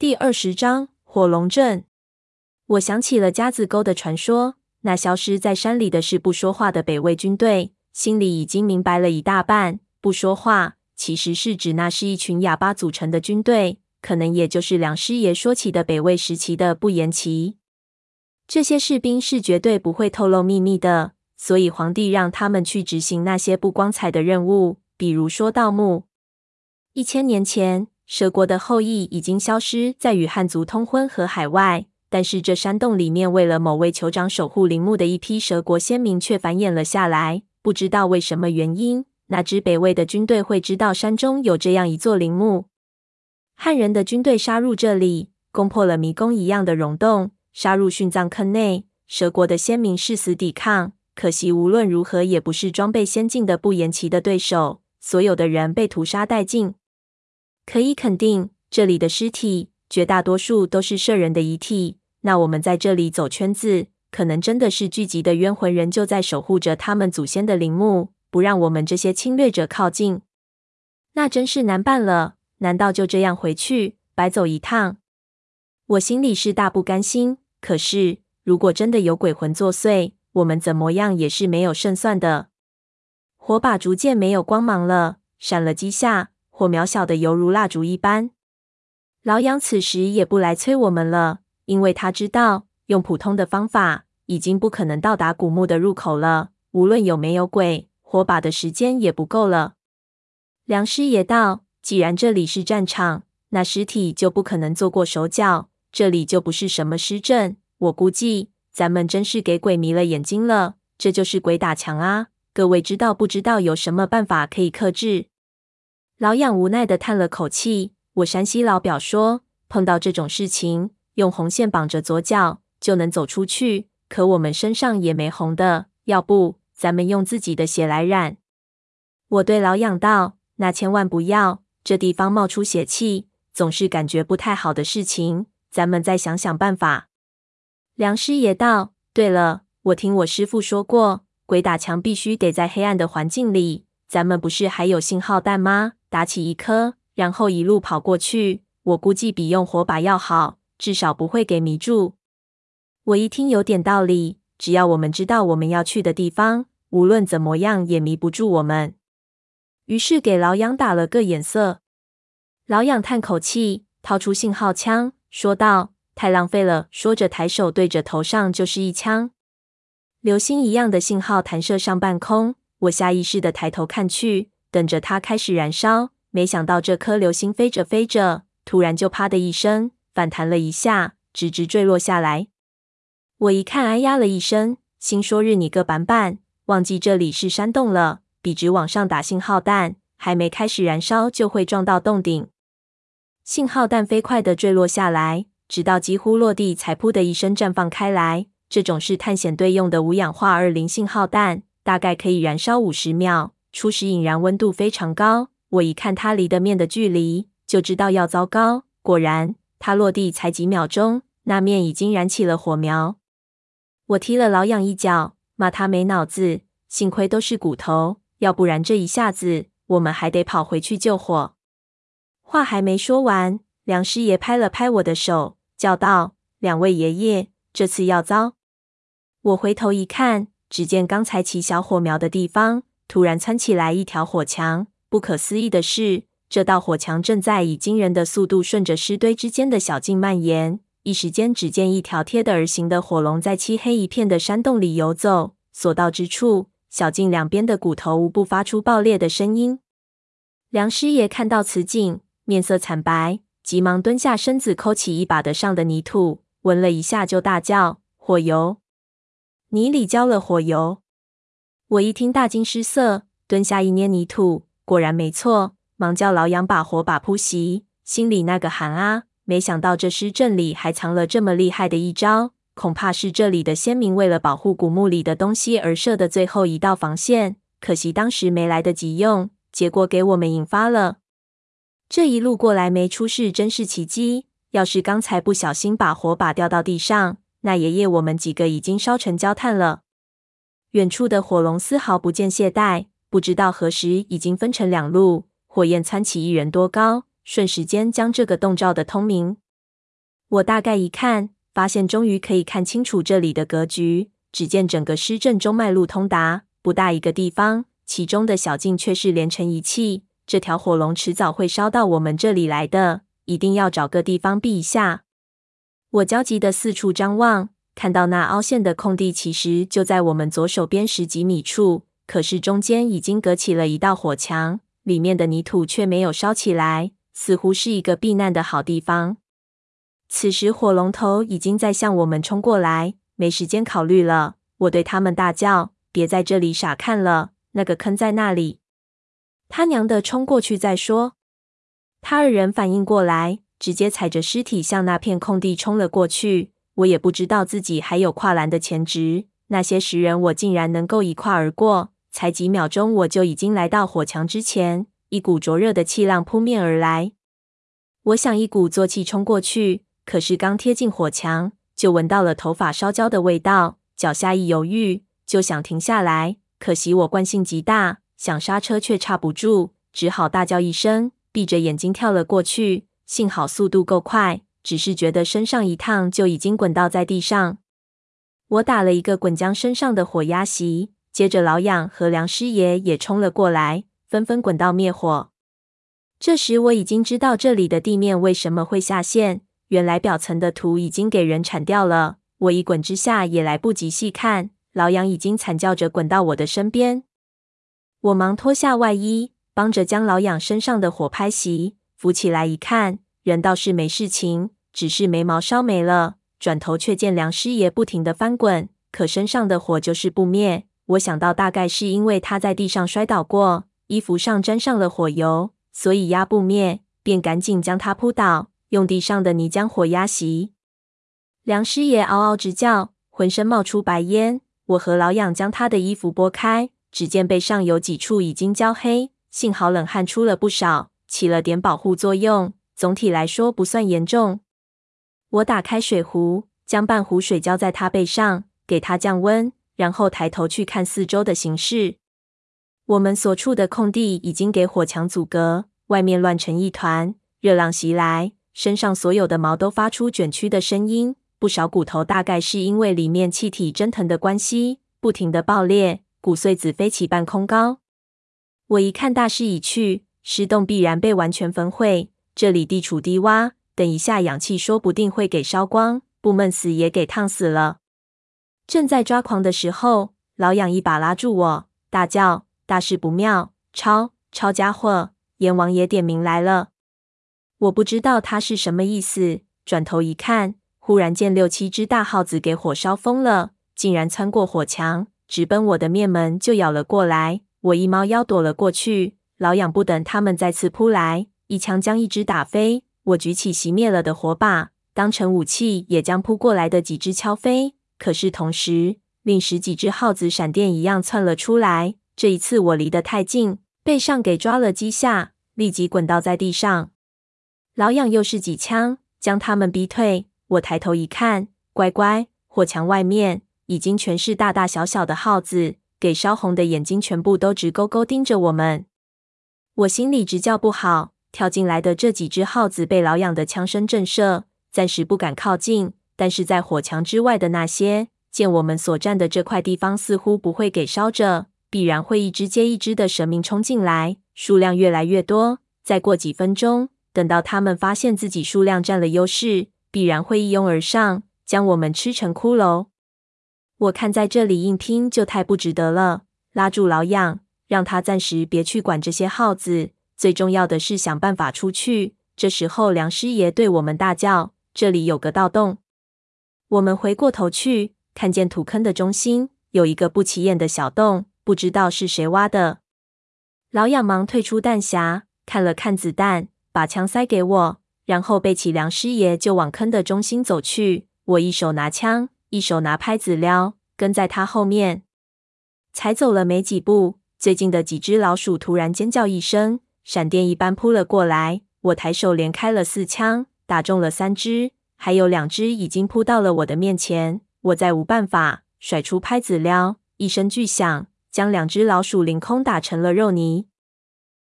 第二十章火龙阵。我想起了夹子沟的传说，那消失在山里的是不说话的北魏军队，心里已经明白了一大半。不说话，其实是指那是一群哑巴组成的军队，可能也就是梁师爷说起的北魏时期的不言骑。这些士兵是绝对不会透露秘密的，所以皇帝让他们去执行那些不光彩的任务，比如说盗墓。一千年前。蛇国的后裔已经消失在与汉族通婚和海外，但是这山洞里面为了某位酋长守护陵墓的一批蛇国先民却繁衍了下来。不知道为什么原因，哪支北魏的军队会知道山中有这样一座陵墓？汉人的军队杀入这里，攻破了迷宫一样的溶洞，杀入殉葬坑内。蛇国的先民誓死抵抗，可惜无论如何也不是装备先进的不言骑的对手，所有的人被屠杀殆尽。可以肯定，这里的尸体绝大多数都是射人的遗体。那我们在这里走圈子，可能真的是聚集的冤魂人就在守护着他们祖先的陵墓，不让我们这些侵略者靠近。那真是难办了。难道就这样回去，白走一趟？我心里是大不甘心。可是，如果真的有鬼魂作祟，我们怎么样也是没有胜算的。火把逐渐没有光芒了，闪了几下。火苗小的犹如蜡烛一般。老杨此时也不来催我们了，因为他知道用普通的方法已经不可能到达古墓的入口了。无论有没有鬼，火把的时间也不够了。梁师爷道：“既然这里是战场，那尸体就不可能做过手脚，这里就不是什么尸阵。我估计咱们真是给鬼迷了眼睛了。这就是鬼打墙啊！各位知道不知道有什么办法可以克制？”老养无奈地叹了口气。我山西老表说，碰到这种事情，用红线绑着左脚就能走出去。可我们身上也没红的，要不咱们用自己的血来染？我对老养道：“那千万不要，这地方冒出血气，总是感觉不太好的事情。咱们再想想办法。”梁师爷道：“对了，我听我师傅说过，鬼打墙必须得在黑暗的环境里。咱们不是还有信号弹吗？”打起一颗，然后一路跑过去，我估计比用火把要好，至少不会给迷住。我一听有点道理，只要我们知道我们要去的地方，无论怎么样也迷不住我们。于是给老杨打了个眼色。老杨叹口气，掏出信号枪，说道：“太浪费了。”说着抬手对着头上就是一枪，流星一样的信号弹射上半空。我下意识地抬头看去。等着它开始燃烧，没想到这颗流星飞着飞着，突然就啪的一声反弹了一下，直直坠落下来。我一看，哎呀了一声，心说日你个板板，忘记这里是山洞了，笔直往上打信号弹，还没开始燃烧就会撞到洞顶。信号弹飞快地坠落下来，直到几乎落地才噗的一声绽放开来。这种是探险队用的无氧化二磷信号弹，大概可以燃烧五十秒。初始引燃温度非常高，我一看它离的面的距离，就知道要糟糕。果然，它落地才几秒钟，那面已经燃起了火苗。我踢了老痒一脚，骂他没脑子。幸亏都是骨头，要不然这一下子我们还得跑回去救火。话还没说完，梁师爷拍了拍我的手，叫道：“两位爷爷，这次要糟。”我回头一看，只见刚才起小火苗的地方。突然窜起来一条火墙，不可思议的是，这道火墙正在以惊人的速度顺着尸堆之间的小径蔓延。一时间，只见一条贴的而行的火龙在漆黑一片的山洞里游走，所到之处，小径两边的骨头无不发出爆裂的声音。梁师爷看到此景，面色惨白，急忙蹲下身子，抠起一把的上的泥土，闻了一下，就大叫：“火油！泥里浇了火油！”我一听，大惊失色，蹲下一捏泥土，果然没错，忙叫老杨把火把扑熄，心里那个寒啊！没想到这尸阵里还藏了这么厉害的一招，恐怕是这里的先民为了保护古墓里的东西而设的最后一道防线。可惜当时没来得及用，结果给我们引发了。这一路过来没出事，真是奇迹。要是刚才不小心把火把掉到地上，那爷爷我们几个已经烧成焦炭了。远处的火龙丝毫不见懈怠，不知道何时已经分成两路，火焰窜起一人多高，瞬时间将这个洞照得通明。我大概一看，发现终于可以看清楚这里的格局。只见整个尸阵中脉路通达，不大一个地方，其中的小径却是连成一气。这条火龙迟早会烧到我们这里来的，一定要找个地方避一下。我焦急的四处张望，看到那凹陷的空地其实就在我们左手边十几米处，可是中间已经隔起了一道火墙，里面的泥土却没有烧起来，似乎是一个避难的好地方。此时火龙头已经在向我们冲过来，没时间考虑了。我对他们大叫：“别在这里傻看了，那个坑在那里！”他娘的，冲过去再说。他二人反应过来，直接踩着尸体向那片空地冲了过去。我也不知道自己还有跨栏的潜质，那些石人我竟然能够一跨而过。才几秒钟，我就已经来到火墙之前，一股灼热的气浪扑面而来。我想一鼓作气冲过去，可是刚贴近火墙，就闻到了头发烧焦的味道。脚下一犹豫，就想停下来，可惜我惯性极大。想刹车却刹不住，只好大叫一声，闭着眼睛跳了过去。幸好速度够快，只是觉得身上一烫就已经滚倒在地上。我打了一个滚，将身上的火压熄。接着老养和梁师爷也冲了过来，纷纷滚到灭火。这时我已经知道这里的地面为什么会下陷，原来表层的土已经给人铲掉了。我一滚之下也来不及细看，老养已经惨叫着滚到我的身边。我忙脱下外衣，帮着将老养身上的火拍熄，扶起来一看，人倒是没事情，只是眉毛烧没了。转头却见梁师爷不停地翻滚，可身上的火就是不灭。我想到大概是因为他在地上摔倒过，衣服上沾上了火油，所以压不灭，便赶紧将他扑倒，用地上的泥将火压熄。梁师爷嗷嗷直叫，浑身冒出白烟。我和老养将他的衣服拨开。只见背上有几处已经焦黑，幸好冷汗出了不少，起了点保护作用。总体来说不算严重。我打开水壶，将半壶水浇在他背上，给他降温，然后抬头去看四周的形势。我们所处的空地已经给火墙阻隔，外面乱成一团，热浪袭来，身上所有的毛都发出卷曲的声音，不少骨头大概是因为里面气体蒸腾的关系，不停地爆裂。骨碎子飞起半空高，我一看大势已去，尸洞必然被完全焚毁。这里地处低洼，等一下氧气说不定会给烧光，不闷死也给烫死了。正在抓狂的时候，老痒一把拉住我，大叫：“大事不妙！抄抄家伙，阎王爷点名来了！”我不知道他是什么意思，转头一看，忽然见六七只大耗子给火烧疯了，竟然穿过火墙。直奔我的面门就咬了过来，我一猫腰躲了过去。老痒不等他们再次扑来，一枪将一只打飞。我举起熄灭了的火把，当成武器，也将扑过来的几只敲飞。可是同时，另十几只耗子闪电一样窜了出来。这一次我离得太近，背上给抓了几下，立即滚倒在地上。老痒又是几枪，将他们逼退。我抬头一看，乖乖，火墙外面。已经全是大大小小的耗子，给烧红的眼睛全部都直勾勾盯着我们。我心里直叫不好，跳进来的这几只耗子被老养的枪声震慑，暂时不敢靠近。但是在火墙之外的那些，见我们所站的这块地方似乎不会给烧着，必然会一只接一只的舍命冲进来，数量越来越多。再过几分钟，等到他们发现自己数量占了优势，必然会一拥而上，将我们吃成骷髅。我看在这里硬拼就太不值得了，拉住老养，让他暂时别去管这些耗子，最重要的是想办法出去。这时候，梁师爷对我们大叫：“这里有个盗洞！”我们回过头去，看见土坑的中心有一个不起眼的小洞，不知道是谁挖的。老痒忙退出弹匣，看了看子弹，把枪塞给我，然后背起梁师爷就往坑的中心走去。我一手拿枪。一手拿拍子撩，跟在他后面，才走了没几步，最近的几只老鼠突然尖叫一声，闪电一般扑了过来。我抬手连开了四枪，打中了三只，还有两只已经扑到了我的面前。我再无办法，甩出拍子撩，一声巨响，将两只老鼠凌空打成了肉泥。